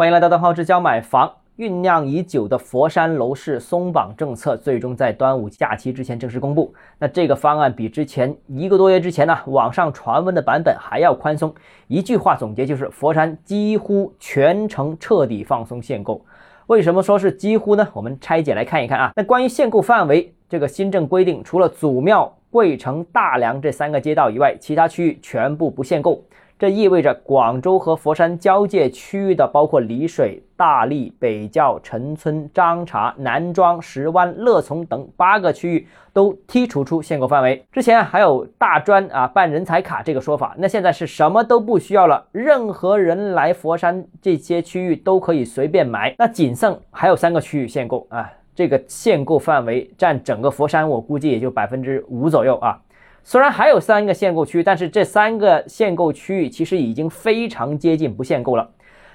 欢迎来到邓浩之教买房。酝酿已久的佛山楼市松绑政策，最终在端午假期之前正式公布。那这个方案比之前一个多月之前呢，网上传闻的版本还要宽松。一句话总结就是，佛山几乎全程彻底放松限购。为什么说是几乎呢？我们拆解来看一看啊。那关于限购范围，这个新政规定，除了祖庙、桂城、大良这三个街道以外，其他区域全部不限购。这意味着广州和佛山交界区域的，包括丽水、大荔、北滘、陈村、张槎、南庄、石湾、乐从等八个区域都剔除出限购范围。之前还有大专啊办人才卡这个说法，那现在是什么都不需要了，任何人来佛山这些区域都可以随便买。那仅剩还有三个区域限购啊，这个限购范围占整个佛山，我估计也就百分之五左右啊。虽然还有三个限购区，但是这三个限购区域其实已经非常接近不限购了。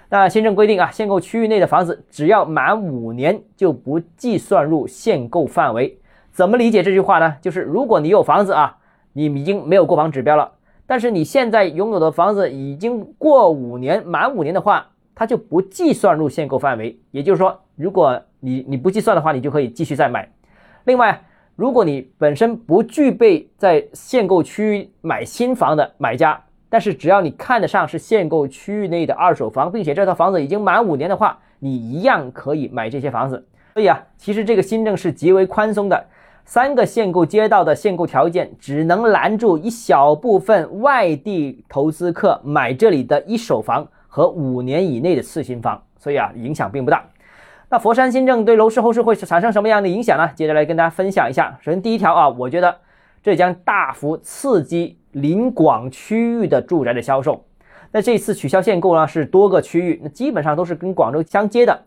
那新政规定啊，限购区域内的房子只要满五年就不计算入限购范围。怎么理解这句话呢？就是如果你有房子啊，你已经没有购房指标了，但是你现在拥有的房子已经过五年，满五年的话，它就不计算入限购范围。也就是说，如果你你不计算的话，你就可以继续再买。另外，如果你本身不具备在限购区域买新房的买家，但是只要你看得上是限购区域内的二手房，并且这套房子已经满五年的话，你一样可以买这些房子。所以啊，其实这个新政是极为宽松的，三个限购街道的限购条件只能拦住一小部分外地投资客买这里的一手房和五年以内的次新房，所以啊，影响并不大。那佛山新政对楼市后市会产生什么样的影响呢？接着来跟大家分享一下。首先第一条啊，我觉得这将大幅刺激临广区域的住宅的销售。那这次取消限购呢，是多个区域，那基本上都是跟广州相接的。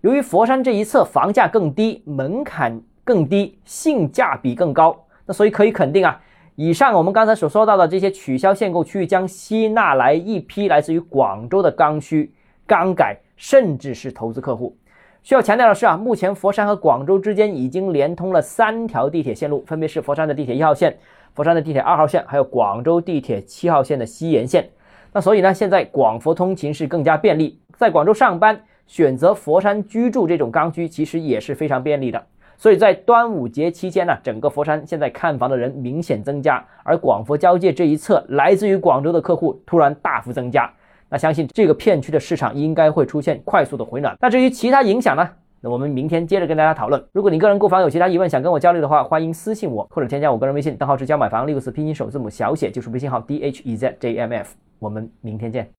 由于佛山这一侧房价更低，门槛更低，性价比更高，那所以可以肯定啊，以上我们刚才所说到的这些取消限购区域将吸纳来一批来自于广州的刚需、刚改，甚至是投资客户。需要强调的是啊，目前佛山和广州之间已经连通了三条地铁线路，分别是佛山的地铁一号线、佛山的地铁二号线，还有广州地铁七号线的西延线。那所以呢，现在广佛通勤是更加便利，在广州上班选择佛山居住这种刚需，其实也是非常便利的。所以在端午节期间呢，整个佛山现在看房的人明显增加，而广佛交界这一侧来自于广州的客户突然大幅增加。那相信这个片区的市场应该会出现快速的回暖。那至于其他影响呢？那我们明天接着跟大家讨论。如果你个人购房有其他疑问，想跟我交流的话，欢迎私信我或者添加我个人微信，账号是教买房六个字拼音首字母小写，就是微信号 d h e z j m f。我们明天见。